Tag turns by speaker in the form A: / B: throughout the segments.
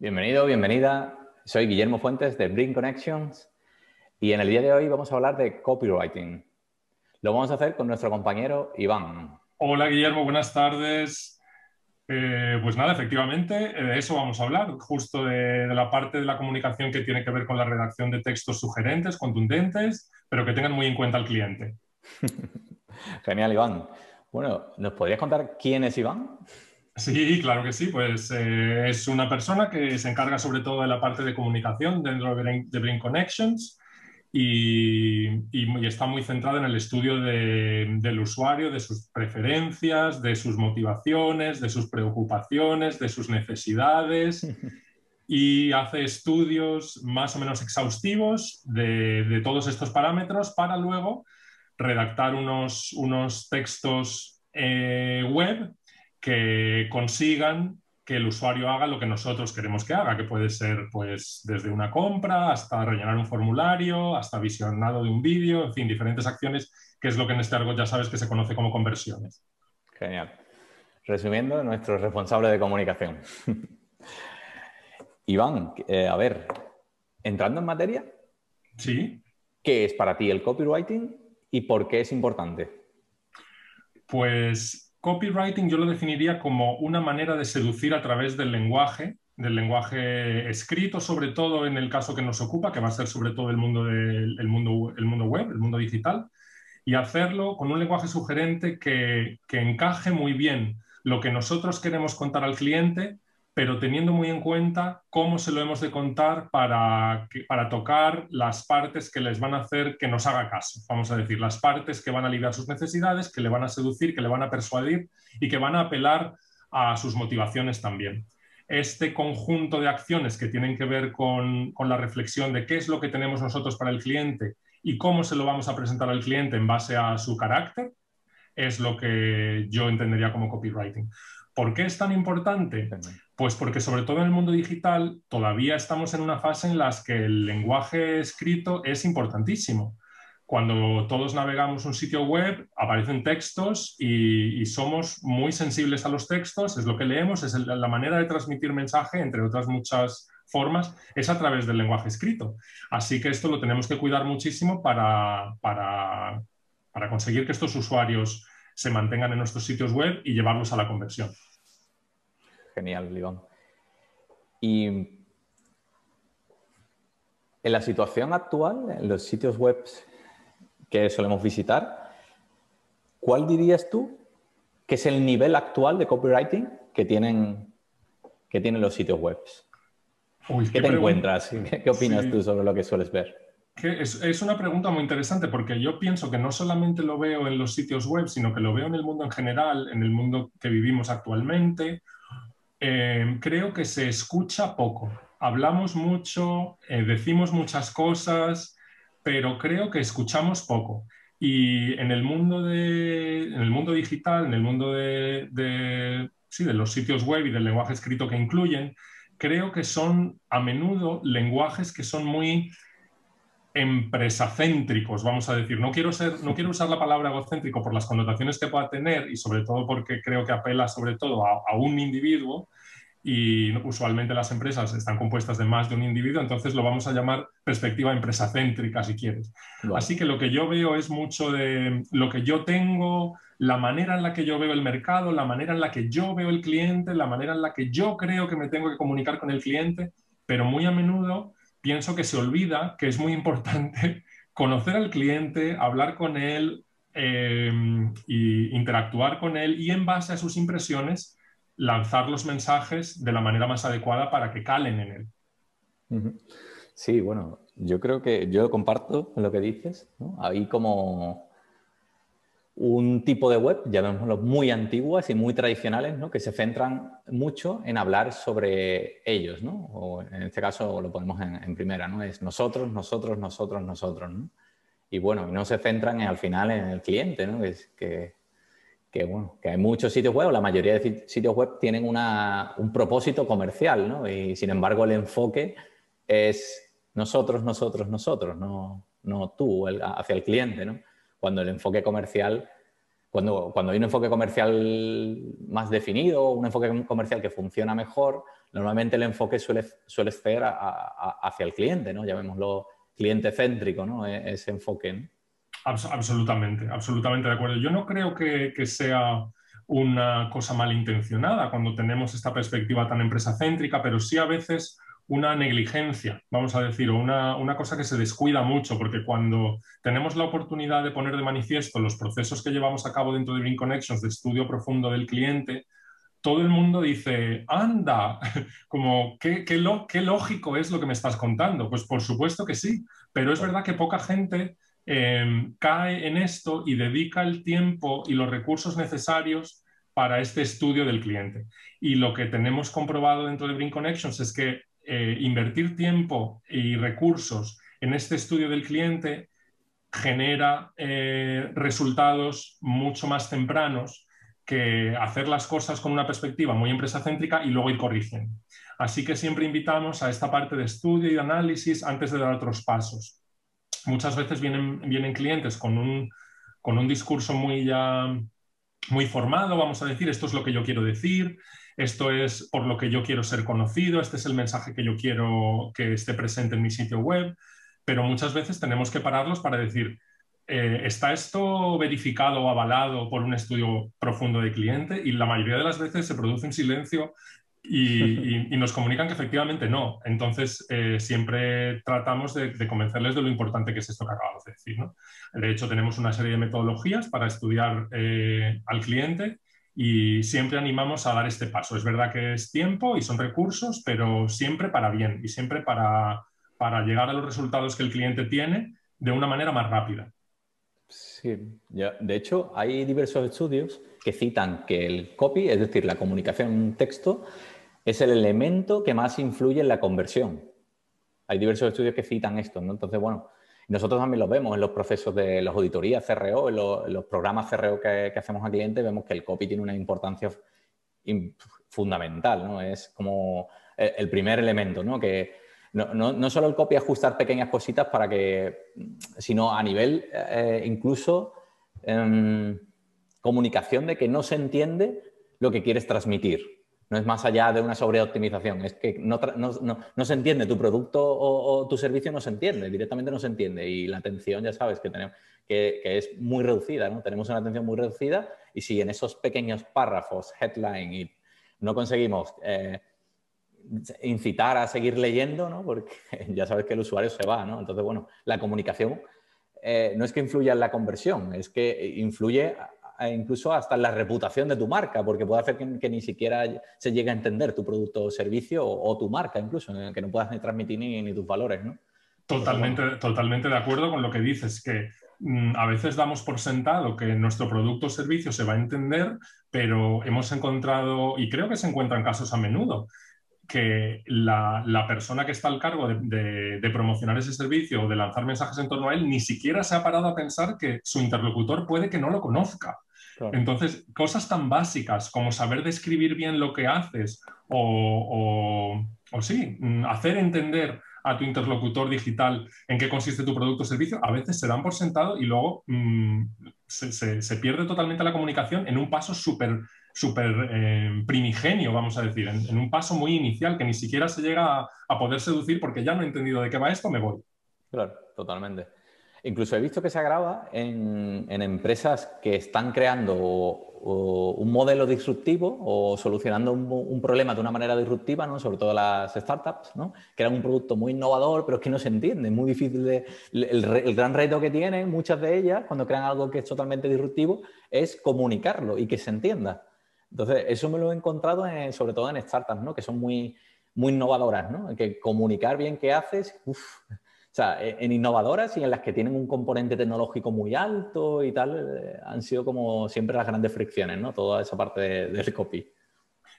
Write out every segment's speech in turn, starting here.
A: Bienvenido, bienvenida. Soy Guillermo Fuentes de Bring Connections y en el día de hoy vamos a hablar de copywriting. Lo vamos a hacer con nuestro compañero Iván.
B: Hola Guillermo, buenas tardes. Eh, pues nada, efectivamente, de eso vamos a hablar, justo de, la parte de la comunicación que tiene que ver con la redacción de textos sugerentes, contundentes, pero que tengan muy en cuenta al cliente.
A: Genial, Iván. Bueno, ¿nos podrías contar quién es Iván?
B: Sí, claro que sí. Pues eh, es una persona que se encarga sobre todo de la parte de comunicación dentro de Blink, Connections y, está muy centrada en el estudio del usuario, de sus preferencias, de sus motivaciones, de sus preocupaciones, de sus necesidades. y hace estudios más o menos exhaustivos de, todos estos parámetros para luego redactar unos, unos textos eh, web que consigan que el usuario haga lo que nosotros queremos que haga, que puede ser pues desde una compra hasta rellenar un formulario, hasta visionado de un vídeo, en fin, diferentes acciones, que es lo que en este argot ya sabes que se conoce como conversiones.
A: Genial. Resumiendo, nuestro responsable de comunicación. Iván, eh, a ver, entrando en materia.
B: Sí.
A: ¿Qué es para ti el copywriting y por qué es importante?
B: Pues Copywriting yo lo definiría como una manera de seducir a través del lenguaje, del lenguaje escrito, sobre todo en el caso que nos ocupa, que va a ser sobre todo el mundo, mundo, el mundo web, el mundo digital, y hacerlo con un lenguaje sugerente que, que encaje muy bien lo que nosotros queremos contar al cliente pero teniendo muy en cuenta cómo se lo hemos de contar para, para tocar las partes que les van a hacer que nos haga caso. Vamos a decir, las partes que van a aliviar sus necesidades, que le van a seducir, que le van a persuadir y que van a apelar a sus motivaciones también. Este conjunto de acciones que tienen que ver con, con la reflexión de qué es lo que tenemos nosotros para el cliente y cómo se lo vamos a presentar al cliente en base a su carácter, es lo que yo entendería como copywriting. ¿Por qué es tan importante? Pues porque sobre todo en el mundo digital todavía estamos en una fase en la que el lenguaje escrito es importantísimo. Cuando todos navegamos un sitio web, aparecen textos y, somos muy sensibles a los textos, es lo que leemos, es la manera de transmitir mensaje, entre otras muchas formas, es a través del lenguaje escrito. Así que esto lo tenemos que cuidar muchísimo para, para, para conseguir que estos usuarios se mantengan en nuestros sitios web y llevarlos a la conversión.
A: Genial, Iván. Y en la situación actual, en los sitios web que solemos visitar, ¿cuál dirías tú que es el nivel actual de copywriting que tienen, que tienen los sitios web? ¿Qué, te encuentras? ¿Qué, opinas tú sobre lo que sueles ver?
B: es, una pregunta muy interesante porque yo pienso que no solamente lo veo en los sitios web, sino que lo veo en el mundo en general, en el mundo que vivimos actualmente. Eh, creo que se escucha poco. Hablamos mucho, eh, decimos muchas cosas, pero creo que escuchamos poco. Y en el mundo, de, en el mundo digital, en el mundo de, sí, de los sitios web y del lenguaje escrito que incluyen, creo que son a menudo lenguajes que son muy empresacéntricos, vamos a decir. No quiero, ser, no quiero usar la palabra egocéntrico por las connotaciones que pueda tener y sobre todo porque creo que apela sobre todo a, un individuo y usualmente las empresas están compuestas de más de un individuo, entonces lo vamos a llamar perspectiva empresacéntrica si quieres. Así que lo que yo veo es mucho de lo que yo tengo, la manera en la que yo veo el mercado, la manera en la que yo veo el cliente, la manera en la que yo creo que me tengo que comunicar con el cliente, pero muy a menudo pienso que se olvida que es muy importante conocer al cliente, hablar con él e interactuar con él y en base a sus impresiones lanzar los mensajes de la manera más adecuada para que calen en él.
A: Sí, bueno, yo creo que yo comparto lo que dices. Ahí como un tipo de web, llamémoslo muy antiguas y muy tradicionales, ¿no? que se centran mucho en hablar sobre ellos, ¿no? o en este caso lo ponemos en, primera, ¿no? es nosotros, nosotros, nosotros, nosotros. ¿no? Y bueno, no se centran al final en el cliente, ¿no? que, que, bueno, que hay muchos sitios web, la mayoría de sitios web tienen una, un propósito comercial, ¿no? y sin embargo el enfoque es nosotros, nosotros, nosotros, no, no tú hacia el cliente. ¿no? Cuando el enfoque comercial, cuando, cuando hay un enfoque comercial más definido, un enfoque comercial que funciona mejor, normalmente el enfoque suele, suele ser hacia el cliente, ¿no? Llamémoslo cliente céntrico, ¿no? E, ese enfoque.
B: absolutamente, absolutamente de acuerdo. Yo no creo que, que sea una cosa malintencionada cuando tenemos esta perspectiva tan empresa céntrica, pero sí a veces una negligencia, vamos a decir, o una, una, cosa que se descuida mucho, porque cuando tenemos la oportunidad de poner de manifiesto los procesos que llevamos a cabo dentro de Green Connections de estudio profundo del cliente, todo el mundo dice, anda, como, ¿qué, qué, qué lógico es lo que me estás contando? Pues por supuesto que sí, pero es verdad que poca gente em, cae en esto y dedica el tiempo y los recursos necesarios para este estudio del cliente. Y lo que tenemos comprobado dentro de Green Connections es que eh, invertir tiempo y recursos en este estudio del cliente genera eh, resultados mucho más tempranos que hacer las cosas con una perspectiva muy empresa céntrica y luego ir corrigiendo. Así que siempre invitamos a esta parte de estudio y análisis antes de dar otros pasos. Muchas veces vienen, vienen clientes con un, con un discurso muy, ya, muy formado, vamos a decir, esto es lo que yo quiero decir, esto es por lo que yo quiero ser conocido, este es el mensaje que yo quiero que esté presente en mi sitio web, pero muchas veces tenemos que pararlos para decir, eh, ¿está esto verificado o avalado por un estudio profundo de cliente? Y la mayoría de las veces se produce un silencio y, nos comunican que efectivamente no. Entonces, eh, siempre tratamos de, convencerles de lo importante que es esto que acabamos de decir. De hecho, tenemos una serie de metodologías para estudiar eh, al cliente y siempre animamos a dar este paso. Es verdad que es tiempo y son recursos, pero siempre para bien y siempre para, para llegar a los resultados que el cliente tiene de una manera más rápida.
A: Sí, ya, de hecho hay diversos estudios que citan que el copy, es decir, la comunicación en un texto, es el elemento que más influye en la conversión. Hay diversos estudios que citan esto, ¿no? Entonces, bueno, nosotros también lo vemos en los procesos de las auditorías CRO, en los, programas CRO que, hacemos a clientes, vemos que el copy tiene una importancia fundamental, ¿no? Es como el, primer elemento, ¿no? Que no, solo el copy ajustar pequeñas cositas para que, sino a nivel eh, incluso em, comunicación de que no se entiende lo que quieres transmitir. No es más allá de una sobreoptimización, es que no, se entiende tu producto o, tu servicio, no se entiende, directamente no se entiende. Y la atención, ya sabes, que, tenemos, que, es muy reducida, ¿no? Tenemos una atención muy reducida y si en esos pequeños párrafos, headline, y no conseguimos eh, incitar a seguir leyendo, ¿no? Porque ya sabes que el usuario se va, ¿no? Entonces, bueno, la comunicación eh, no es que influya en la conversión, es que influye incluso hasta la reputación de tu marca, porque puede hacer que, ni siquiera se llegue a entender tu producto o servicio o, tu marca incluso, que no puedas ni transmitir ni, tus valores, ¿no?
B: Totalmente, totalmente de acuerdo con lo que dices, que mm, a veces damos por sentado que nuestro producto o servicio se va a entender, pero hemos encontrado, y creo que se encuentran casos a menudo, que la, persona que está al cargo de, de, promocionar ese servicio o de lanzar mensajes en torno a él ni siquiera se ha parado a pensar que su interlocutor puede que no lo conozca. Entonces, cosas tan básicas como saber describir bien lo que haces o, o, sí, mm, hacer entender a tu interlocutor digital en qué consiste tu producto o servicio, a veces se dan por sentado y luego mm, se, pierde totalmente la comunicación en un paso súper super, eh, primigenio, vamos a decir, en, un paso muy inicial que ni siquiera se llega a, a poder seducir porque ya no he entendido de qué va esto, me voy.
A: Claro, totalmente. Incluso he visto que se agrava en, empresas que están creando un modelo disruptivo o solucionando un, problema de una manera disruptiva, ¿no? sobre todo las startups, ¿no? crean un producto muy innovador, pero es que no se entiende, es muy difícil de... El, gran reto que tienen muchas de ellas cuando crean algo que es totalmente disruptivo es comunicarlo y que se entienda. Entonces, eso me lo he encontrado sobre todo en startups, ¿no? que son muy, muy innovadoras, ¿no? que comunicar bien qué haces, uf, sea, e, en innovadoras y en las que tienen un componente tecnológico muy alto y tal, eh, han sido como siempre las grandes fricciones, ¿no? Toda esa parte del copy.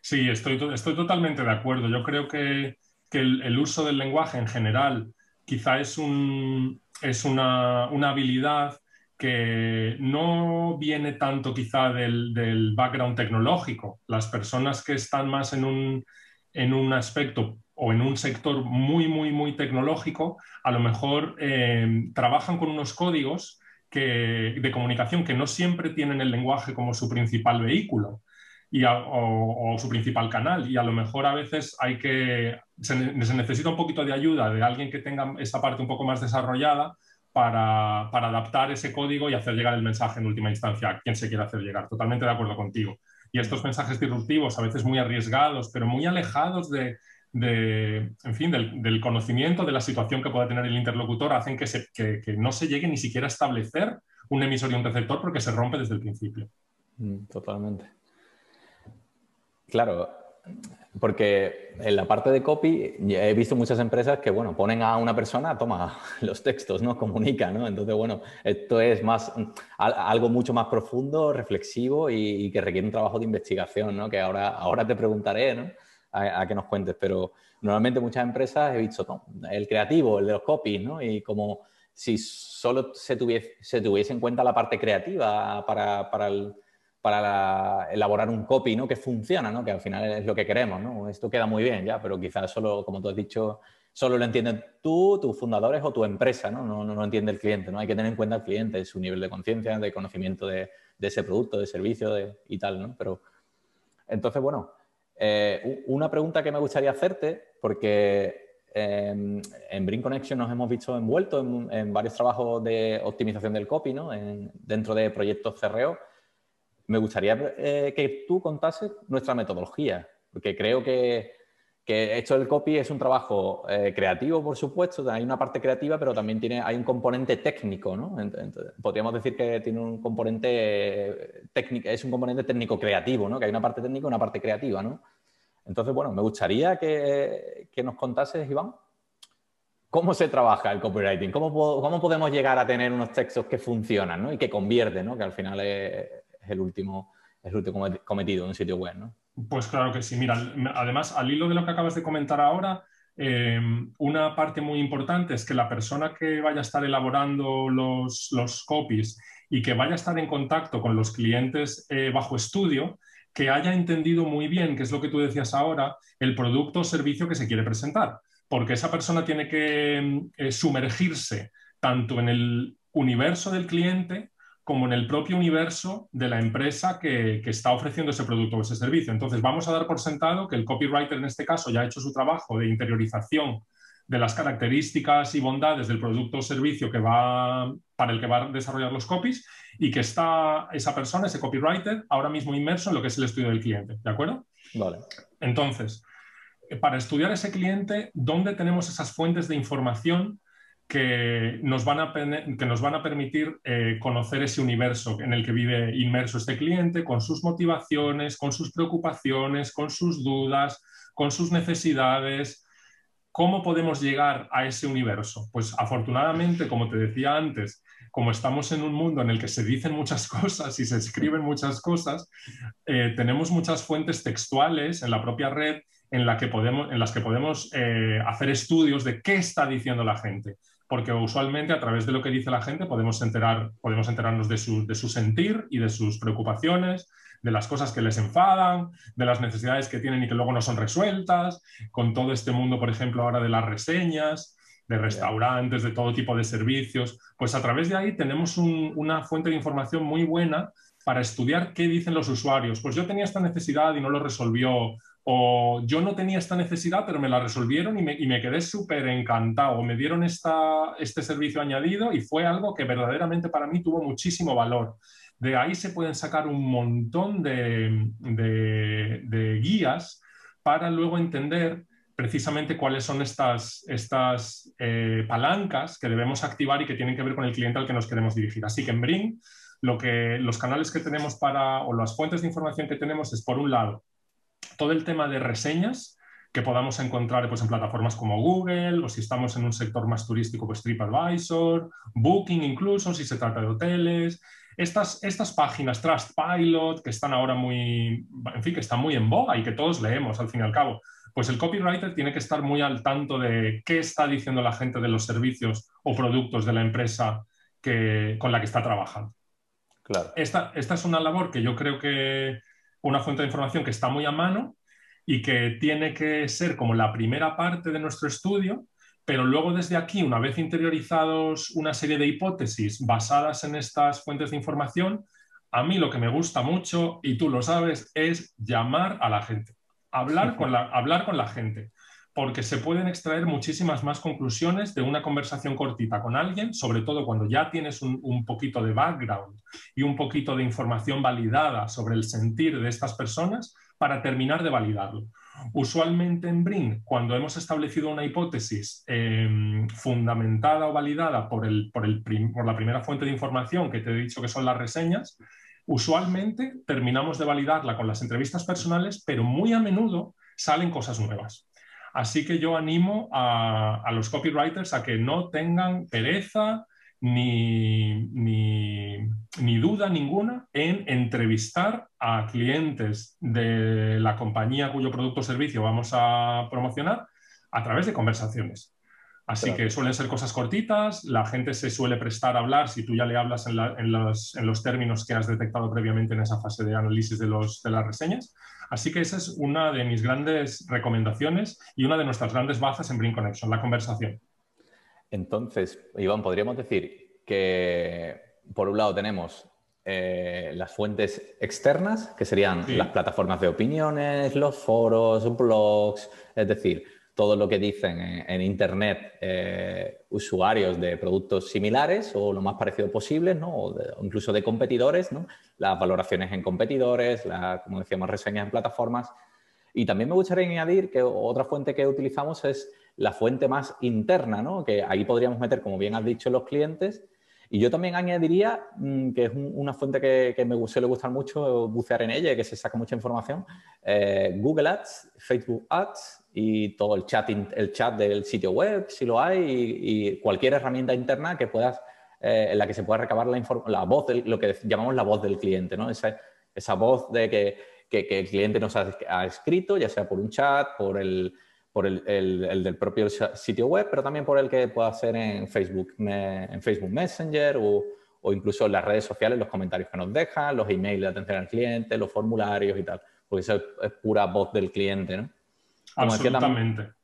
B: Sí, estoy, estoy totalmente de acuerdo. Yo creo que, el, uso del lenguaje en general quizá es, un, es una, habilidad que no viene tanto quizá del, del, background tecnológico. Las personas que están más en un, en un aspecto o en un sector muy, muy, muy tecnológico, a lo mejor eh, trabajan con unos códigos de comunicación que no siempre tienen el lenguaje como su principal vehículo. y o, su principal canal. Y a lo mejor a veces hay que, se, necesita un poquito de ayuda de alguien que tenga esa parte un poco más desarrollada para, para, adaptar ese código y hacer llegar el mensaje en última instancia a quien se quiera hacer llegar. Totalmente de acuerdo contigo. Y estos mensajes disruptivos, a veces muy arriesgados, pero muy alejados de, de, en fin, del, conocimiento de la situación que pueda tener el interlocutor hacen que, se, que, no se llegue ni siquiera a establecer un emisor y un receptor porque se rompe desde el principio.
A: Mm, totalmente. Claro, porque en la parte de copy he visto muchas empresas que, bueno, ponen a una persona, toma los textos, ¿no? Comunica, ¿no? Entonces, bueno, esto es más, algo mucho más profundo, reflexivo y, y, que requiere un trabajo de investigación, ¿no? Que ahora, ahora te preguntaré, ¿no? A, que nos cuentes, pero normalmente muchas empresas he visto el creativo, el de los copies, ¿no? Y como si solo se tuviese, se tuviese en cuenta la parte creativa para, para, para elaborar un copy, ¿no? Que funciona, ¿no? Que al final es lo que queremos, ¿no? Esto queda muy bien ya, pero quizás solo, como tú has dicho, solo lo entienden tú, tus fundadores o tu empresa, ¿no? No, no, entiende el cliente, ¿no? Hay que tener en cuenta al cliente, su nivel de conciencia, de conocimiento de, de, ese producto, de servicio de, y tal, ¿no? Pero entonces, bueno, eh, una pregunta que me gustaría hacerte, porque em, en Bring Connection nos hemos visto envueltos en, varios trabajos de optimización del copy, ¿no? dentro de proyectos CRO. Me gustaría eh, que tú contases nuestra metodología, porque creo que, que esto del copy es un trabajo eh, creativo, por supuesto, hay una parte creativa, pero también tiene, hay un componente técnico, ¿no? podríamos decir que tiene un componente técnico, es un componente técnico creativo, ¿no? Que hay una parte técnica y una parte creativa, ¿no? Entonces, bueno, me gustaría que, nos contases, Iván, cómo se trabaja el copywriting, cómo, podemos llegar a tener unos textos que funcionan, ¿no? Y que convierten, ¿no? Que al final es, el último, es el último cometido en un sitio web, ¿no?
B: Pues claro que sí. Mira, además, al hilo de lo que acabas de comentar ahora, eh, una parte muy importante es que la persona que vaya a estar elaborando los, los copies y que vaya a estar en contacto con los clientes eh, bajo estudio, que haya entendido muy bien, que es lo que tú decías ahora, el producto o servicio que se quiere presentar. Porque esa persona tiene que eh, sumergirse tanto en el universo del cliente como en el propio universo de la empresa que, está ofreciendo ese producto o ese servicio. Entonces, vamos a dar por sentado que el copywriter en este caso ya ha hecho su trabajo de interiorización de las características y bondades del producto o servicio que va, para el que va a desarrollar los copies y que está esa persona, ese copywriter, ahora mismo inmerso en lo que es el estudio del cliente. ¿De acuerdo?
A: Vale.
B: Entonces, para estudiar ese cliente, ¿dónde tenemos esas fuentes de información que nos van a, que nos van a permitir eh, conocer ese universo en el que vive inmerso este cliente, con sus motivaciones, con sus preocupaciones, con sus dudas, con sus necesidades. ¿Cómo podemos llegar a ese universo? Pues afortunadamente, como te decía antes, como estamos en un mundo en el que se dicen muchas cosas y se escriben muchas cosas, eh, tenemos muchas fuentes textuales en la propia red en, la que podemos, en las que podemos eh, hacer estudios de qué está diciendo la gente porque usualmente a través de lo que dice la gente podemos, enterar, podemos enterarnos de su, de su sentir y de sus preocupaciones, de las cosas que les enfadan, de las necesidades que tienen y que luego no son resueltas, con todo este mundo, por ejemplo, ahora de las reseñas, de restaurantes, de todo tipo de servicios, pues a través de ahí tenemos una fuente de información muy buena para estudiar qué dicen los usuarios. Pues yo tenía esta necesidad y no lo resolvió o yo no tenía esta necesidad, pero me la resolvieron y me, quedé súper encantado. Me dieron esta, este servicio añadido y fue algo que verdaderamente para mí tuvo muchísimo valor. De ahí se pueden sacar un montón de, de, guías para luego entender precisamente cuáles son estas, estas eh, palancas que debemos activar y que tienen que ver con el cliente al que nos queremos dirigir. Así que en Bring, lo que, los canales que tenemos para, o las fuentes de información que tenemos es, por un lado, todo el tema de reseñas que podamos encontrar pues, en plataformas como Google o si estamos en un sector más turístico, pues TripAdvisor, Booking incluso, si se trata de hoteles. Estas, estas páginas, Trustpilot, que están ahora muy, en fin, que están muy en boga y que todos leemos al fin y al cabo, pues el copywriter tiene que estar muy al tanto de qué está diciendo la gente de los servicios o productos de la empresa que, con la que está trabajando.
A: Claro.
B: Esta, esta es una labor que yo creo que, una fuente de información que está muy a mano y que tiene que ser como la primera parte de nuestro estudio, pero luego desde aquí, una vez interiorizados una serie de hipótesis basadas en estas fuentes de información, A mí lo que me gusta mucho, y tú lo sabes, es llamar a la gente, hablar con la, hablar con la gente, porque se pueden extraer muchísimas más conclusiones de una conversación cortita con alguien, sobre todo cuando ya tienes un, poquito de background y un poquito de información validada sobre el sentir de estas personas para terminar de validarlo. Usualmente en BRIN, cuando hemos establecido una hipótesis em, fundamentada o validada por, el, por, el por la primera fuente de información que te he dicho que son las reseñas, usualmente terminamos de validarla con las entrevistas personales, pero muy a menudo salen cosas nuevas. Así que yo animo a, los copywriters a que no tengan pereza, ni, ni, duda ninguna en entrevistar a clientes de la compañía cuyo producto o servicio vamos a promocionar a través de conversaciones. Así que suelen ser cosas cortitas, la gente se suele prestar a hablar si tú ya le hablas en, los, en, los, términos que has detectado previamente en esa fase de análisis de, los, de las reseñas. Así que esa es una de mis grandes recomendaciones y una de nuestras grandes bazas en Bring Connection, la conversación.
A: Entonces, Iván, podríamos decir que por un lado tenemos eh, las fuentes externas, que serían las plataformas de opiniones, los foros, blogs, es decir, todo lo que dicen en, Internet eh, usuarios de productos similares o lo más parecido posible, ¿no? o, incluso de competidores, ¿no? las valoraciones en competidores, la, como decíamos, reseñas en plataformas. Y también me gustaría añadir que otra fuente que utilizamos es la fuente más interna, ¿no? que ahí podríamos meter, como bien has dicho, los clientes. Y yo también añadiría mm, que es una fuente que, me suele gustar mucho bucear en ella, que se saca mucha información, eh, Google Ads, Facebook Ads y todo el chat, el chat del sitio web, si lo hay, y, cualquier herramienta interna que puedas, eh, en la que se pueda recabar la, la voz, de, lo que llamamos la voz del cliente, ¿no? esa, esa voz de que, que, que el cliente nos ha escrito, ya sea por un chat, por el por el, del propio sitio web, pero también por el que pueda hacer en Facebook, en Facebook Messenger o, incluso en las redes sociales, los comentarios que nos dejan, los emails de atención al cliente, los formularios y tal, porque eso es, pura voz del cliente, ¿no?
B: Como Absolutamente.
A: Decía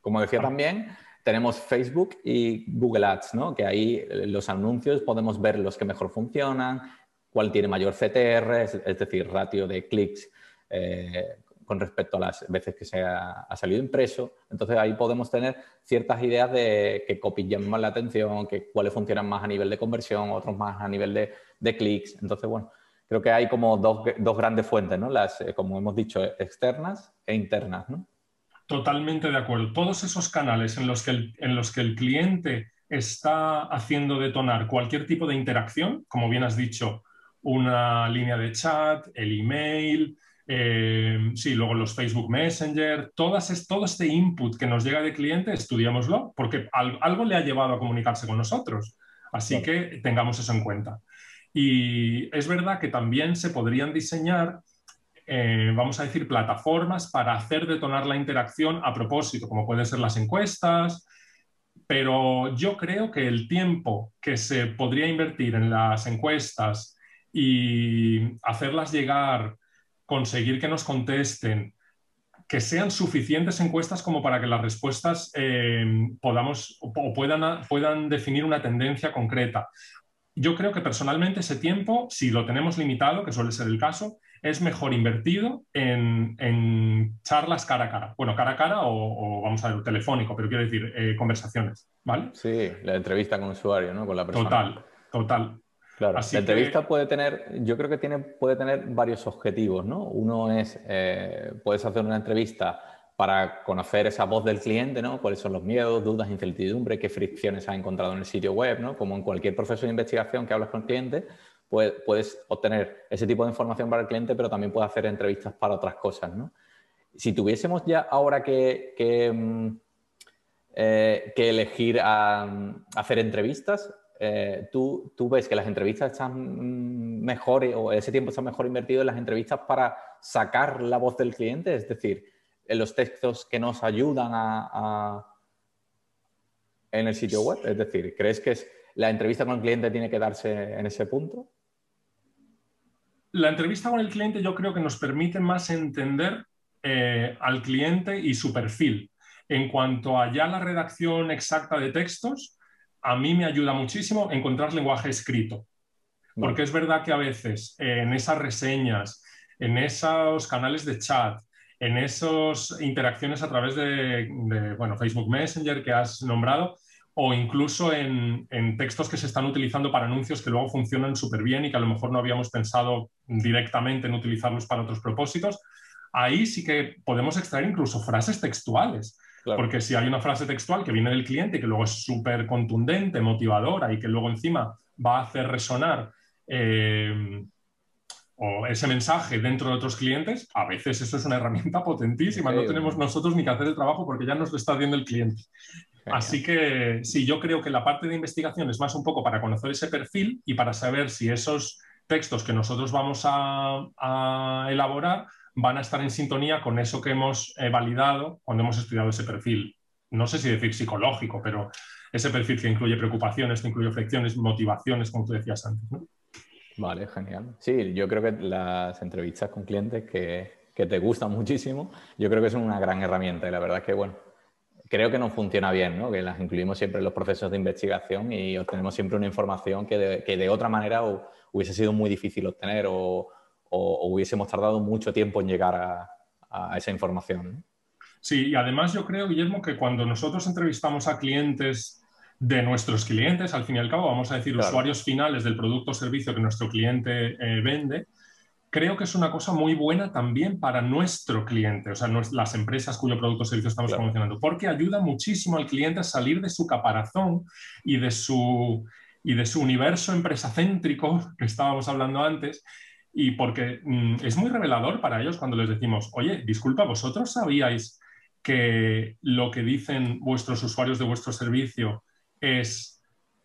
A: como decía también, tenemos Facebook y Google Ads, ¿no? Que ahí los anuncios podemos ver los que mejor funcionan, cuál tiene mayor CTR, es, decir, ratio de clics eh, con respecto a las veces que se ha, salido impreso. Entonces ahí podemos tener ciertas ideas de qué copies más la atención, que cuáles funcionan más a nivel de conversión, otros más a nivel de, clics. Entonces, bueno, creo que hay como dos, dos grandes fuentes, ¿no? Las, eh, como hemos dicho, externas e internas, ¿no?
B: Totalmente de acuerdo. Todos esos canales en los que en los que el cliente está haciendo detonar cualquier tipo de interacción, como bien has dicho, una línea de chat, el email, eh, sí, luego los Facebook Messenger, todas todo este input que nos llega de cliente, estudiémoslo, porque algo le ha llevado a comunicarse con nosotros. Así que tengamos eso en cuenta. Y es verdad que también se podrían diseñar, eh, vamos a decir, plataformas para hacer detonar la interacción a propósito, como pueden ser las encuestas, pero yo creo que el tiempo que se podría invertir en las encuestas y hacerlas llegar conseguir que nos contesten, que sean suficientes encuestas como para que las respuestas eh, podamos o puedan, puedan definir una tendencia concreta. Yo creo que personalmente ese tiempo, si lo tenemos limitado, que suele ser el caso, es mejor invertido en, charlas cara a cara. Bueno, cara a cara o, vamos a ver, telefónico, pero quiero decir, eh, conversaciones, ¿vale?
A: Sí, la entrevista con el usuario, ¿no? Con la persona.
B: Total, total.
A: Claro, la entrevista puede tener, yo creo que tiene, puede tener varios objetivos, ¿no? Uno es, eh, puedes hacer una entrevista para conocer esa voz del cliente, ¿no? Cuáles son los miedos, dudas, incertidumbre, qué fricciones ha encontrado en el sitio web, ¿no? Como en cualquier proceso de investigación que hablas con el cliente, pues, puedes obtener ese tipo de información para el cliente, pero también puedes hacer entrevistas para otras cosas, ¿no? Si tuviésemos ya ahora que, que, mm, eh, elegir a hacer entrevistas, eh, ¿tú, ¿tú, ves que las entrevistas están mejor o ese tiempo está mejor invertido en las entrevistas para sacar la voz del cliente? Es decir, en los textos que nos ayudan a, en el sitio web. Es decir, ¿crees que es, la entrevista con el cliente tiene que darse en ese punto?
B: La entrevista con el cliente yo creo que nos permite más entender eh, al cliente y su perfil. En cuanto a ya la redacción exacta de textos, a mí me ayuda muchísimo encontrar lenguaje escrito. Porque es verdad que a veces en esas reseñas, en esos canales de chat, en esas interacciones a través de, bueno, Facebook Messenger que has nombrado, o incluso en, textos que se están utilizando para anuncios que luego funcionan súper bien y que a lo mejor no habíamos pensado directamente en utilizarlos para otros propósitos, ahí sí que podemos extraer incluso frases textuales. Porque si hay una frase textual que viene del cliente y que luego es súper contundente, motivadora y que luego encima va a hacer resonar eh, o ese mensaje dentro de otros clientes, a veces eso es una herramienta potentísima. no tenemos nosotros ni que hacer el trabajo porque ya nos lo está haciendo el cliente. Así que sí, yo creo que la parte de investigación es más un poco para conocer ese perfil y para saber si esos textos que nosotros vamos a, elaborar van a estar en sintonía con eso que hemos eh, validado cuando hemos estudiado ese perfil. No sé si decir psicológico, pero ese perfil que incluye preocupaciones, que incluye afecciones, motivaciones, como tú decías antes.
A: Vale, genial. Sí, yo creo que las entrevistas con clientes que, que te gustan muchísimo, yo creo que son una gran herramienta y la verdad es que, bueno, creo que nos funciona bien, ¿no? que las incluimos siempre en los procesos de investigación y obtenemos siempre una información que de, que de otra manera hubiese sido muy difícil obtener o, o, hubiésemos tardado mucho tiempo en llegar a, a esa información.
B: Sí, y además yo creo, Guillermo, que cuando nosotros entrevistamos a clientes de nuestros clientes, al fin y al cabo, vamos a decir, usuarios finales del producto o servicio que nuestro cliente eh, vende, creo que es una cosa muy buena también para nuestro cliente, o sea, las empresas cuyo producto o servicio estamos promocionando, porque ayuda muchísimo al cliente a salir de su caparazón y de su, y de su universo empresacéntrico que estábamos hablando antes, y porque mm, es muy revelador para ellos cuando les decimos, oye, disculpa, vosotros sabíais que lo que dicen vuestros usuarios de vuestro servicio es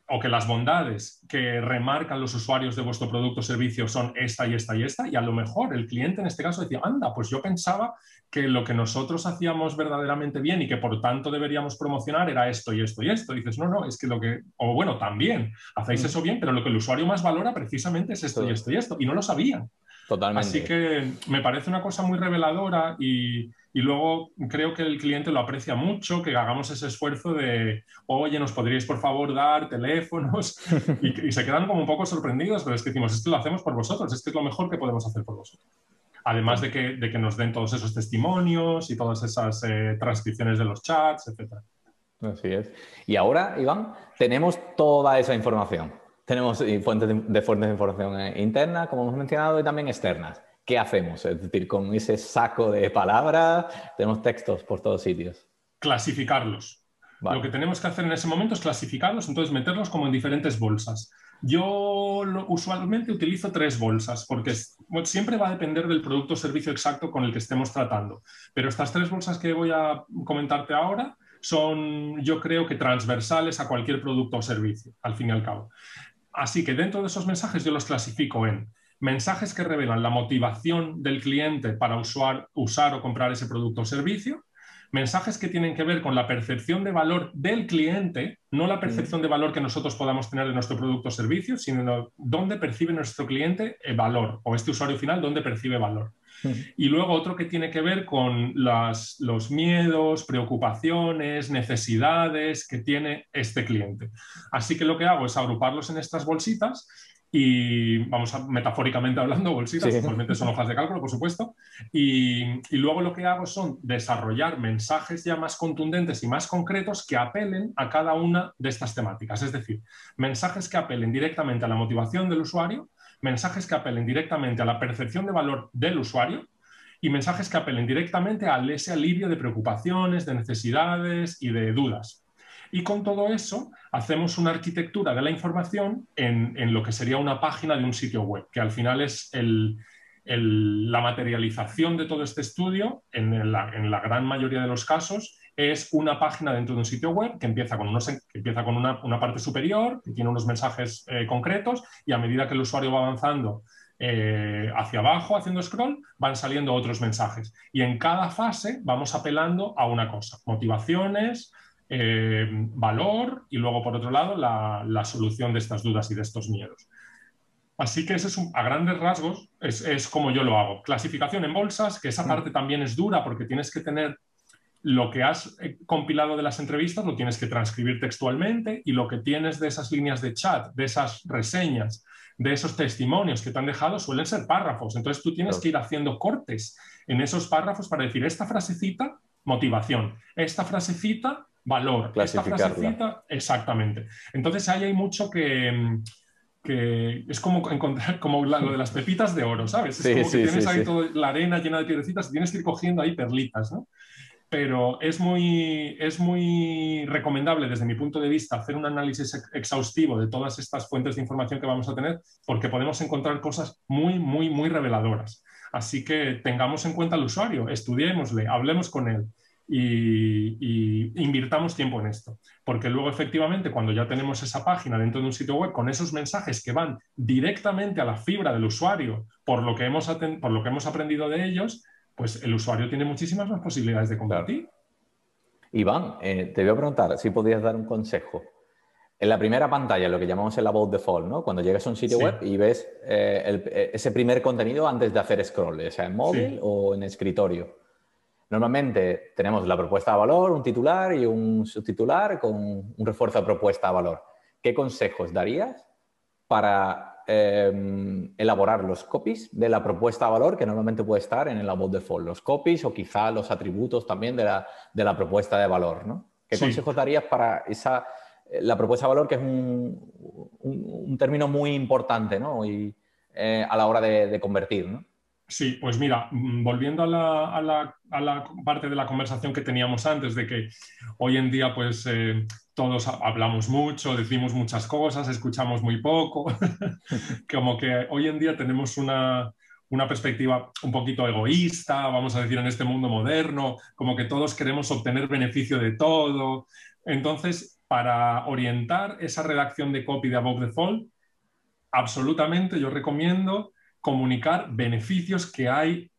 B: o que las bondades que remarcan los usuarios de vuestro producto o servicio son esta y esta y esta, y a lo mejor el cliente en este caso decía, anda, pues yo pensaba que lo que nosotros hacíamos verdaderamente bien y que por tanto deberíamos promocionar era esto y esto y esto. Y dices, no, no, es que lo que, o bueno, también hacéis mm. eso bien, pero lo que el usuario más valora precisamente es esto y esto y esto, y no lo sabían.
A: Totalmente.
B: Así que me parece una cosa muy reveladora y, y luego creo que el cliente lo aprecia mucho, que hagamos ese esfuerzo de, oye, ¿nos podríais por favor dar teléfonos? Y, se quedan como un poco sorprendidos, pero es que decimos, esto lo hacemos por vosotros, esto es lo mejor que podemos hacer por vosotros. Además de que, de que nos den todos esos testimonios y todas esas eh, transcripciones de los chats, etc.
A: Así es. Y ahora, Iván, tenemos toda esa información. Tenemos eh, fuentes de, fuentes de información eh, internas, como hemos mencionado, y también externas. ¿Qué hacemos? Es decir, con ese saco de palabras, tenemos textos por todos sitios.
B: Clasificarlos. Lo que tenemos que hacer en ese momento es clasificarlos, entonces meterlos como en diferentes bolsas. Yo usualmente utilizo tres bolsas porque siempre va a depender del producto o servicio exacto con el que estemos tratando. Pero estas tres bolsas que voy a comentarte ahora son, yo creo que transversales a cualquier producto o servicio, al fin y al cabo. Así que dentro de esos mensajes yo los clasifico en mensajes que revelan la motivación del cliente para usar, usar o comprar ese producto o servicio, mensajes que tienen que ver con la percepción de valor del cliente, no la percepción de valor que nosotros podamos tener de nuestro producto o servicio, sino dónde percibe nuestro cliente el valor o este usuario final dónde percibe valor. Y luego otro que tiene que ver con los miedos, preocupaciones, necesidades que tiene este cliente. Así que lo que hago es agruparlos en estas bolsitas y vamos a, metafóricamente hablando, bolsitas, sí. son hojas de cálculo, por supuesto, y, y, luego lo que hago son desarrollar mensajes ya más contundentes y más concretos que apelen a cada una de estas temáticas, es decir, mensajes que apelen directamente a la motivación del usuario, mensajes que apelen directamente a la percepción de valor del usuario y mensajes que apelen directamente a ese alivio de preocupaciones, de necesidades y de dudas. Y con todo eso hacemos una arquitectura de la información en, lo que sería una página de un sitio web, que al final es la materialización de todo este estudio, en la, gran mayoría de los casos, es una página dentro de un sitio web que empieza con, unos, empieza con una, parte superior, que tiene unos mensajes eh, concretos, y a medida que el usuario va avanzando eh, hacia abajo, haciendo scroll, van saliendo otros mensajes. Y en cada fase vamos apelando a una cosa, motivaciones, eh, valor y luego, por otro lado, la, solución de estas dudas y de estos miedos. Así que ese es a grandes rasgos, es, como yo lo hago. Clasificación en bolsas, que esa mm. parte también es dura porque tienes que tener lo que has eh, compilado de las entrevistas lo tienes que transcribir textualmente y lo que tienes de esas líneas de chat, de esas reseñas, de esos testimonios que te han dejado suelen ser párrafos. Entonces tú tienes que ir haciendo cortes en esos párrafos para decir esta frasecita, motivación, esta frasecita, valor, esta frasecita, exactamente. Entonces ahí hay mucho que, es como encontrar como lo de las pepitas de oro, ¿sabes? Es como que tienes ahí toda la arena llena de piedrecitas y tienes que ir cogiendo ahí perlitas, ¿no? pero es muy, es muy recomendable desde mi punto de vista hacer un análisis exhaustivo de todas estas fuentes de información que vamos a tener porque podemos encontrar cosas muy, muy, muy reveladoras. Así que tengamos en cuenta al usuario, estudiémosle, hablemos con él y, invirtamos tiempo en esto. Porque luego efectivamente cuando ya tenemos esa página dentro de un sitio web con esos mensajes que van directamente a la fibra del usuario por lo que hemos, por lo que hemos aprendido de ellos, pues el usuario tiene muchísimas más posibilidades de compartir.
A: Iván, eh, te voy a preguntar si podrías dar un consejo. En la primera pantalla, lo que llamamos el about default, ¿no? Cuando llegas a un sitio web y ves eh, eh, ese primer contenido antes de hacer scroll, sea en móvil o en escritorio. Normalmente tenemos la propuesta de valor, un titular y un subtitular con un refuerzo de propuesta de valor. ¿Qué consejos darías para Em, elaborar los copies de la propuesta de valor que normalmente puede estar en el about default, los copies o quizá los atributos también de la, de la propuesta de valor. ¿no? ¿Qué consejos darías para esa, eh, la propuesta de valor, que es un, un, término muy importante ¿no? y, eh, a la hora de, de convertir? ¿no?
B: Sí, pues mira, mm, volviendo a la, parte de la conversación que teníamos antes, de que hoy en día pues eh, todos hablamos mucho, decimos muchas cosas, escuchamos muy poco, como que hoy en día tenemos una, perspectiva un poquito egoísta, vamos a decir, en este mundo moderno, como que todos queremos obtener beneficio de todo. Entonces, para orientar esa redacción de copy de Above the Fall, absolutamente yo recomiendo comunicar beneficios que hay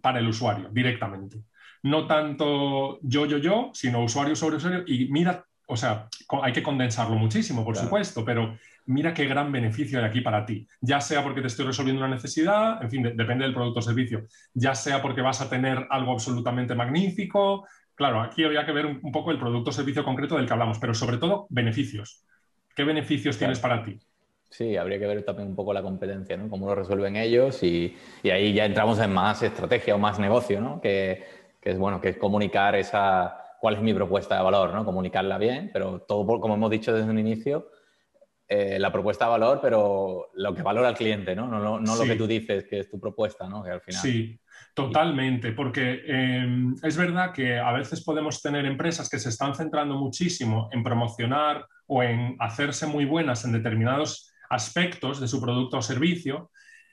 B: para el usuario directamente. No tanto yo, yo, yo, sino usuario sobre usuario. Y mira o sea, hay que condensarlo muchísimo, por supuesto, pero mira qué gran beneficio hay aquí para ti. Ya sea porque te estoy resolviendo una necesidad, en fin, depende del producto o servicio, ya sea porque vas a tener algo absolutamente magnífico. Claro, aquí habría que ver un, poco el producto o servicio concreto del que hablamos, pero sobre todo beneficios. ¿Qué beneficios tienes para ti?
A: Sí, habría que ver también un poco la competencia, ¿no? Cómo lo resuelven ellos y, ahí ya entramos en más estrategia o más negocio, ¿no? Que, que es bueno, que es comunicar esa, cuál es mi propuesta de valor, ¿no? Comunicarla bien, pero todo, como hemos dicho desde un inicio, eh, la propuesta de valor, pero lo que valora el cliente, ¿no? No, lo que tú dices que es tu propuesta, ¿no? Que al final...
B: Sí, totalmente, porque em, es verdad que a veces podemos tener empresas que se están centrando muchísimo en promocionar o en hacerse muy buenas en determinados aspectos de su producto o servicio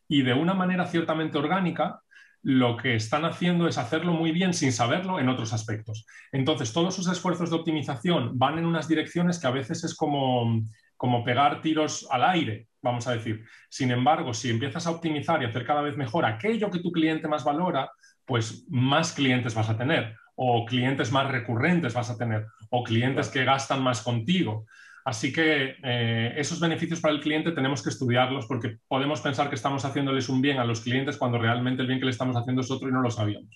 B: y de una manera ciertamente orgánica lo que están haciendo es hacerlo muy bien sin saberlo en otros aspectos. Entonces, todos sus esfuerzos de optimización van en unas direcciones que a veces es como, como pegar tiros al aire, vamos a decir. Sin embargo, si empiezas a optimizar y hacer cada vez mejor aquello que tu cliente más valora, pues más clientes vas a tener, o clientes más recurrentes vas a tener, o clientes que gastan más contigo. Así que eh, esos beneficios para el cliente tenemos que estudiarlos porque podemos pensar que estamos haciéndoles un bien a los clientes cuando realmente el bien que le estamos haciendo es otro y no lo sabíamos.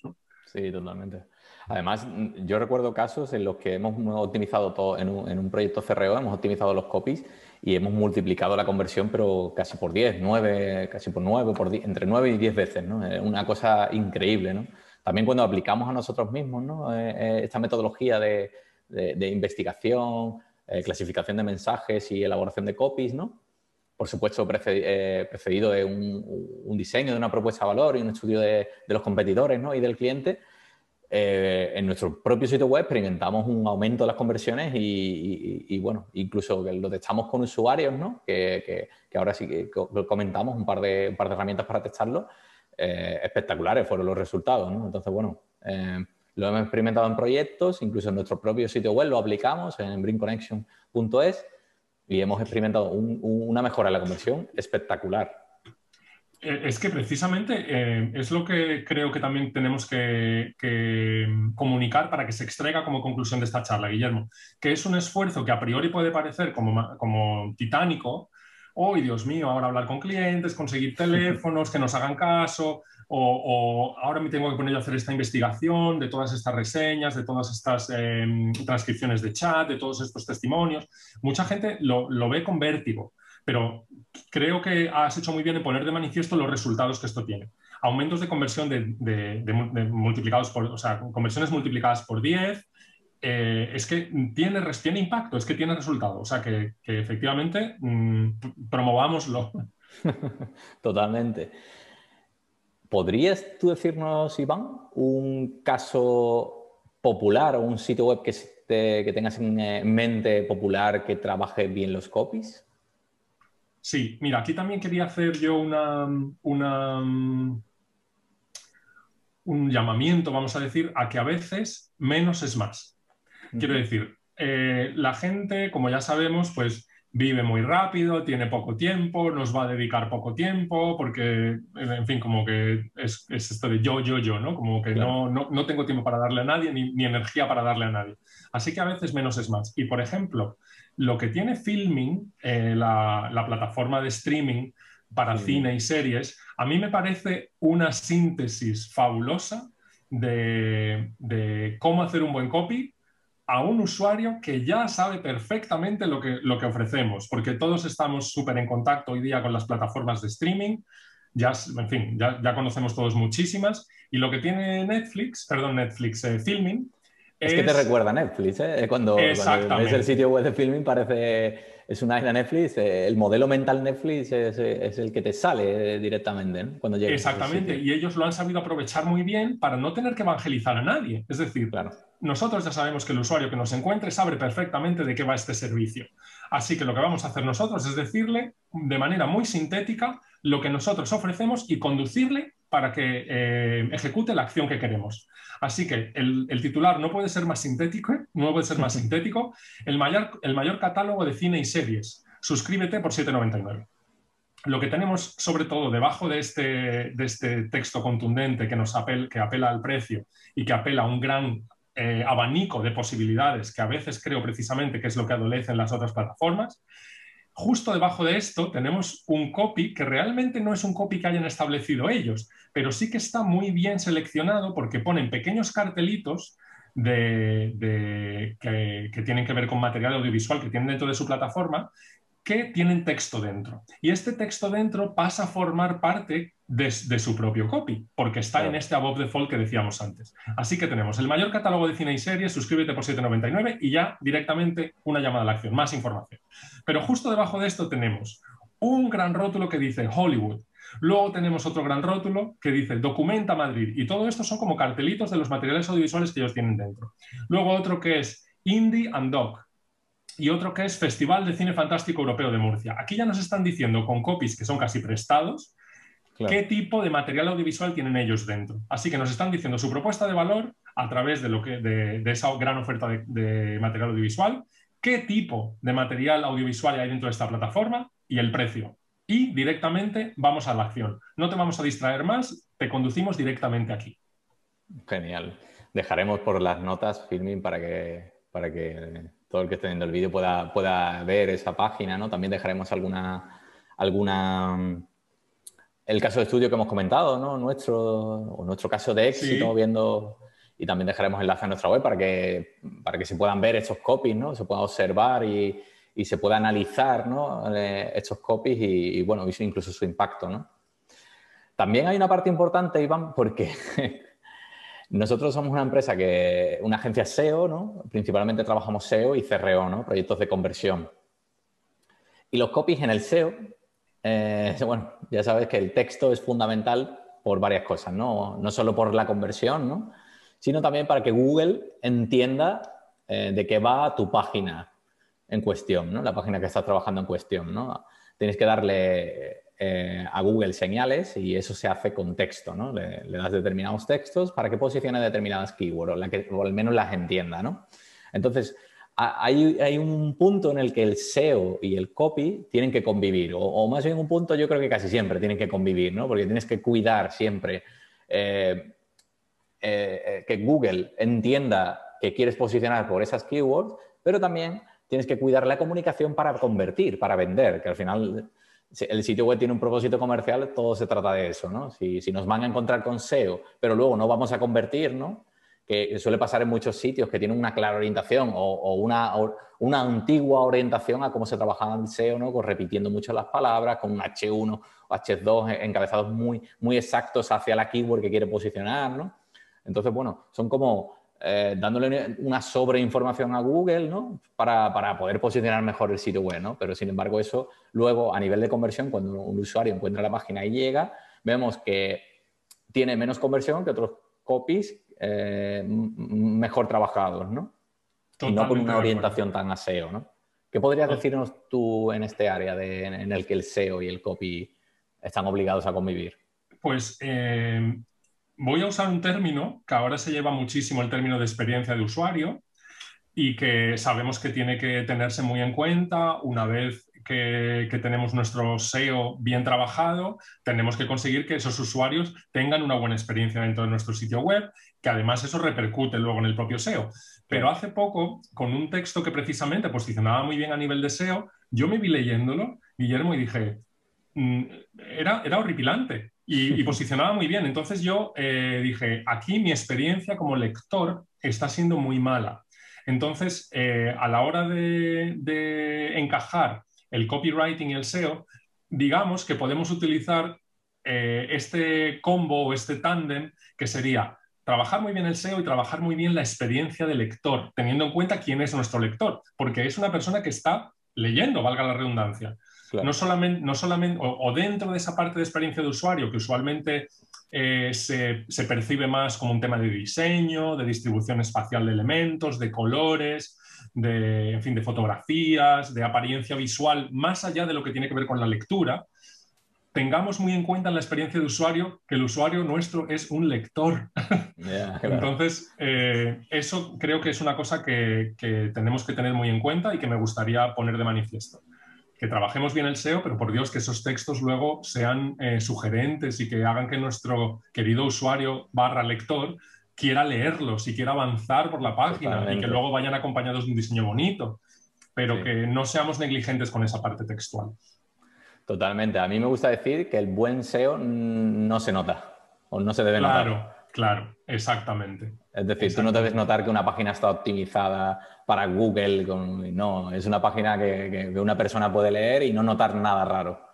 A: Sí, totalmente. Además, yo recuerdo casos en los que hemos optimizado todo en un, proyecto CRO, hemos optimizado los copies y hemos multiplicado la conversión, pero casi por 10, 9, casi por 9, por entre 9 y 10 veces, ¿no? Una cosa increíble, ¿no? También cuando aplicamos a nosotros mismos, ¿no? Eh, eh, esta metodología de investigación, eh, clasificación de mensajes y elaboración de copies, ¿no? Por supuesto, eh, precedido de un, diseño de una propuesta de valor y un estudio de, los competidores ¿no? y del cliente. Eh, en nuestro propio sitio web experimentamos un aumento de las conversiones y, bueno, incluso lo testamos con usuarios, ¿no? que, ahora sí que comentamos un par de, un par de herramientas para testarlo. espectaculares fueron los resultados. ¿no? Entonces, bueno, lo hemos experimentado en proyectos, incluso en nuestro propio sitio web lo aplicamos en brinkconnection.es y hemos experimentado una mejora en la conversión espectacular.
B: Eh, es que precisamente eh, es lo que creo que también tenemos que, comunicar para que se extraiga como conclusión de esta charla, Guillermo, que es un esfuerzo que a priori puede parecer como, como titánico, hoy, Dios mío, ahora hablar con clientes, conseguir teléfonos, que nos hagan caso, o, ahora me tengo que poner a hacer esta investigación de todas estas reseñas, de todas estas em, transcripciones de chat, de todos estos testimonios. Mucha gente lo, ve con vértigo, pero creo que has hecho muy bien en poner de manifiesto los resultados que esto tiene. Aumentos de conversión de, multiplicados por, o sea, conversiones multiplicadas por 10, eh, es que tiene, tiene impacto, es que tiene resultado. O sea, que, efectivamente mm, promovámoslo.
A: Totalmente. ¿Podrías tú decirnos, Iván, un caso popular o un sitio web que, que tengas en mente popular que trabaje bien los copies?
B: Sí, mira, aquí también quería hacer yo una, una, un llamamiento, vamos a decir, a que a veces menos es más. Quiero decir, eh, la gente, como ya sabemos, pues vive muy rápido, tiene poco tiempo, nos va a dedicar poco tiempo, porque, en fin, como que es, esto de yo, yo, yo, ¿no? Como que no, no, tengo tiempo para darle a nadie, ni, energía para darle a nadie. Así que a veces menos es más. Y, por ejemplo, lo que tiene Filming, eh, la, plataforma de streaming para cine y series, a mí me parece una síntesis fabulosa de, de cómo hacer un buen copy a un usuario que ya sabe perfectamente lo que, lo que ofrecemos, porque todos estamos súper en contacto hoy día con las plataformas de streaming, ya, en fin, ya, conocemos todos muchísimas, y lo que tiene Netflix, perdón, Netflix eh, Filming,
A: es, es... que te recuerda Netflix, ¿eh? Cuando, cuando, ves el sitio web de Filming parece es una isla Netflix, eh, el modelo mental Netflix es, el que te sale directamente cuando llegas.
B: Exactamente, y ellos lo han sabido aprovechar muy bien para no tener que evangelizar a nadie. Es decir, claro. Nosotros ya sabemos que el usuario que nos encuentre sabe perfectamente de qué va este servicio. Así que lo que vamos a hacer nosotros es decirle de manera muy sintética lo que nosotros ofrecemos y conducirle para que eh, ejecute la acción que queremos. Así que el, titular no puede ser más sintético, no puede ser más sintético. El mayor, el mayor catálogo de cine y series. Suscríbete por 7,99. Lo que tenemos sobre todo debajo de este, de este texto contundente que, nos apel, que apela al precio y que apela a un gran eh, abanico de posibilidades que a veces creo precisamente que es lo que adolecen las otras plataformas, justo debajo de esto tenemos un copy que realmente no es un copy que hayan establecido ellos, pero sí que está muy bien seleccionado porque ponen pequeños cartelitos de, que, tienen que ver con material audiovisual que tienen dentro de su plataforma que tienen texto dentro. Y este texto dentro pasa a formar parte de, su propio copy, porque está en este above default que decíamos antes. Así que tenemos el mayor catálogo de cine y series, suscríbete por 7,99 y ya directamente una llamada a la acción, más información. Pero justo debajo de esto tenemos un gran rótulo que dice Hollywood. Luego tenemos otro gran rótulo que dice Documenta Madrid. Y todo esto son como cartelitos de los materiales audiovisuales que ellos tienen dentro. Luego otro que es Indie and Doc y otro que es Festival de Cine Fantástico Europeo de Murcia. Aquí ya nos están diciendo con copies que son casi prestados qué tipo de material audiovisual tienen ellos dentro. Así que nos están diciendo su propuesta de valor a través de, lo que, de, esa gran oferta de, material audiovisual, qué tipo de material audiovisual hay dentro de esta plataforma y el precio. Y directamente vamos a la acción. No te vamos a distraer más, te conducimos directamente aquí.
A: Genial. Dejaremos por las notas filming para que, para que todo el que esté viendo el vídeo pueda, pueda ver esa página, ¿no? También dejaremos alguna, alguna el caso de estudio que hemos comentado, ¿no? Nuestro, o nuestro caso de éxito, viendo, y también dejaremos enlace a nuestra web para que, para que se puedan ver estos copies, ¿no? Se pueda observar y, y se pueda analizar, ¿no? Eh, estos copies y, y, bueno, incluso su impacto, ¿no? También hay una parte importante, Iván, porque Nosotros somos una empresa que, una agencia SEO, ¿no? Principalmente trabajamos SEO y CRO, ¿no? Proyectos de conversión. Y los copies en el SEO, eh, bueno, ya sabes que el texto es fundamental por varias cosas, ¿no? No solo por la conversión, ¿no? Sino también para que Google entienda eh, de qué va tu página en cuestión, ¿no? La página que estás trabajando en cuestión, ¿no? Tienes que darle eh, a Google señales y eso se hace con texto, ¿no? Le, das determinados textos para que posicione determinadas keywords o, al menos las entienda, ¿no? Entonces, hay, un punto en el que el SEO y el copy tienen que convivir, o, más bien un punto yo creo que casi siempre tienen que convivir, ¿no? Porque tienes que cuidar siempre eh, eh, que Google entienda que quieres posicionar por esas keywords, pero también tienes que cuidar la comunicación para convertir, para vender, que al final el sitio web tiene un propósito comercial, todo se trata de eso, ¿no? Si, si, nos van a encontrar con SEO, pero luego no vamos a convertir, ¿no? Que suele pasar en muchos sitios que tienen una clara orientación o, una, una, antigua orientación a cómo se trabajaba en SEO, ¿no? Con repitiendo mucho las palabras, con un H1 o H2 encabezados muy, muy exactos hacia la keyword que quiere posicionar, ¿no? Entonces, bueno, son como eh, dándole una sobreinformación a Google ¿no? para, para, poder posicionar mejor el sitio web. ¿no? Pero sin embargo, eso luego a nivel de conversión, cuando un usuario encuentra la página y llega, vemos que tiene menos conversión que otros copies eh, mejor trabajados, ¿no? y no con una orientación tan a SEO, ¿no? ¿Qué podrías decirnos tú en este área de, en el que el SEO y el copy están obligados a convivir?
B: Pues eh, voy a usar un término que ahora se lleva muchísimo el término de experiencia de usuario y que sabemos que tiene que tenerse muy en cuenta una vez que, tenemos nuestro SEO bien trabajado, tenemos que conseguir que esos usuarios tengan una buena experiencia dentro de nuestro sitio web, que además eso repercute luego en el propio SEO. Pero hace poco, con un texto que precisamente posicionaba muy bien a nivel de SEO, yo me vi leyéndolo, Guillermo, y dije, mm, era, era horripilante y, posicionaba muy bien. Entonces yo eh, dije, aquí mi experiencia como lector está siendo muy mala. Entonces, eh, a la hora de, encajar el copywriting y el SEO, digamos que podemos utilizar eh, este combo o este tándem que sería trabajar muy bien el SEO y trabajar muy bien la experiencia del lector, teniendo en cuenta quién es nuestro lector, porque es una persona que está leyendo, valga la redundancia. No solamente, no solamente o, dentro de esa parte de experiencia de usuario, que usualmente eh, se, percibe más como un tema de diseño, de distribución espacial de elementos, de colores, de, en fin, de fotografías, de apariencia visual, más allá de lo que tiene que ver con la lectura, tengamos muy en cuenta en la experiencia de usuario que el usuario nuestro es un lector. Entonces, eh, eso creo que es una cosa que, tenemos que tener muy en cuenta y que me gustaría poner de manifiesto que trabajemos bien el SEO, pero por Dios que esos textos luego sean eh, sugerentes y que hagan que nuestro querido usuario barra lector quiera leerlos y quiera avanzar por la página y que luego vayan acompañados de un diseño bonito, pero que no seamos negligentes con esa parte textual.
A: Totalmente. A mí me gusta decir que el buen SEO no se nota o no se debe
B: notar.
A: Claro,
B: exactamente.
A: Es decir, tú no debes notar que una página está optimizada para Google. no, es una página que, una persona puede leer y no notar nada raro.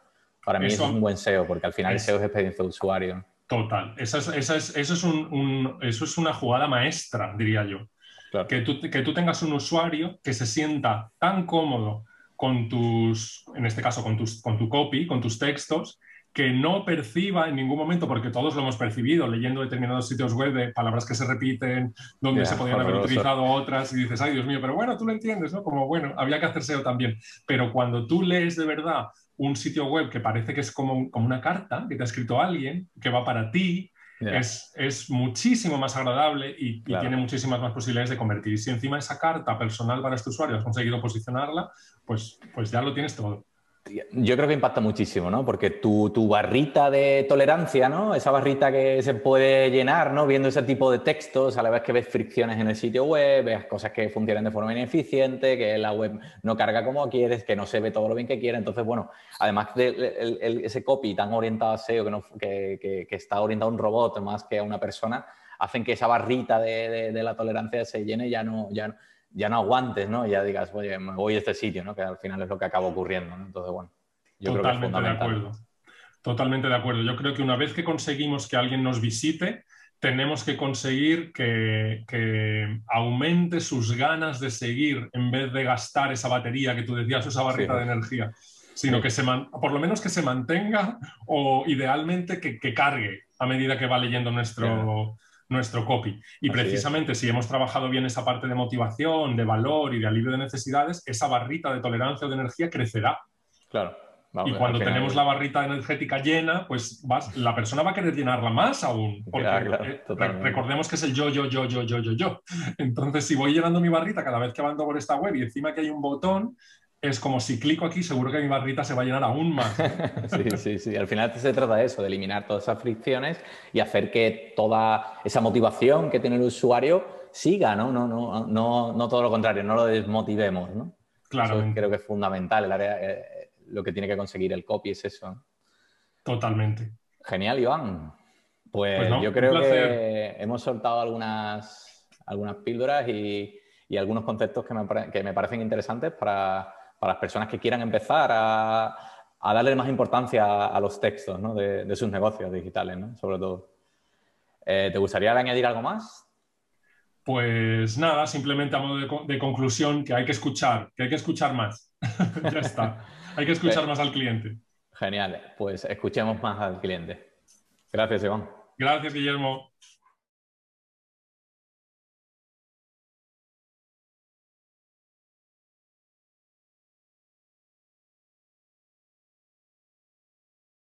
A: Para mí eso, es un buen SEO, porque al final el SEO es experiencia de usuario.
B: Total. Esa es, eso, es un, eso es una jugada maestra, diría yo. Que, tú, que tú tengas un usuario que se sienta tan cómodo con tus, en este caso, con, tus, con tu copy, con tus textos, que no perciba en ningún momento, porque todos lo hemos percibido leyendo determinados sitios web de palabras que se repiten, donde se podían haber utilizado otras, y dices, ay Dios mío, pero bueno, tú lo entiendes, ¿no? Como bueno, había que hacer SEO también. Pero cuando tú lees de verdad un sitio web que parece que es como, como una carta que te ha escrito alguien, que va para ti, es, es, muchísimo más agradable y, y, tiene muchísimas más posibilidades de convertir. Y si encima esa carta personal para este usuario has conseguido posicionarla, pues, pues ya lo tienes todo.
A: Yo creo que impacta muchísimo, ¿no? Porque tu, tu, barrita de tolerancia, ¿no? Esa barrita que se puede llenar, ¿no? Viendo ese tipo de textos, a la vez que ves fricciones en el sitio web, ves cosas que funcionan de forma ineficiente, que la web no carga como quieres, que no se ve todo lo bien que quiere. Entonces, bueno, además de ese copy tan orientado a SEO, que, no, que, que, está orientado a un robot más que a una persona, hacen que esa barrita de, la tolerancia se llene ya no, ya, ya no aguantes, ¿no? Ya digas, oye, me voy a este sitio, ¿no? Que al final es lo que acaba ocurriendo, ¿no? Entonces, bueno,
B: yo Totalmente creo que es de acuerdo. Totalmente de acuerdo. Yo creo que una vez que conseguimos que alguien nos visite, tenemos que conseguir que, aumente sus ganas de seguir en vez de gastar esa batería que tú decías, esa barrita de energía, sino que se por lo menos que se mantenga o idealmente que, cargue a medida que va leyendo nuestro, nuestro copy. Y precisamente si hemos trabajado bien esa parte de motivación, de valor y de alivio de necesidades, esa barrita de tolerancia o de energía crecerá.
A: Claro.
B: y cuando tenemos la barrita energética llena, pues la persona va a querer llenarla más aún. Porque eh, recordemos que es el yo, yo, yo, yo, yo, yo, yo. Entonces, si voy llenando mi barrita cada vez que ando por esta web y encima que hay un botón, es como si clico aquí, seguro que mi barrita se va a llenar aún más.
A: sí, sí, sí. Al final se trata de eso, de eliminar todas esas fricciones y hacer que toda esa motivación que tiene el usuario siga, ¿no? No, no, no, no todo lo contrario, no lo desmotivemos, ¿no?
B: Claro.
A: creo que es fundamental, el área, eh, lo que tiene que conseguir el copy es eso.
B: Totalmente.
A: Genial, Iván. Pues, pues yo creo que hemos soltado algunas, algunas píldoras y, algunos conceptos que me, parecen interesantes para, las personas que quieran empezar a, darle más importancia a, los textos de, sus negocios digitales, sobre todo. Eh, ¿Te gustaría añadir algo más?
B: Pues nada, simplemente a modo de, conclusión que hay que escuchar, que hay que escuchar más. ya está. Hay que escuchar más al cliente.
A: Genial, pues escuchemos más al cliente. Gracias, Iván.
B: Gracias, Guillermo.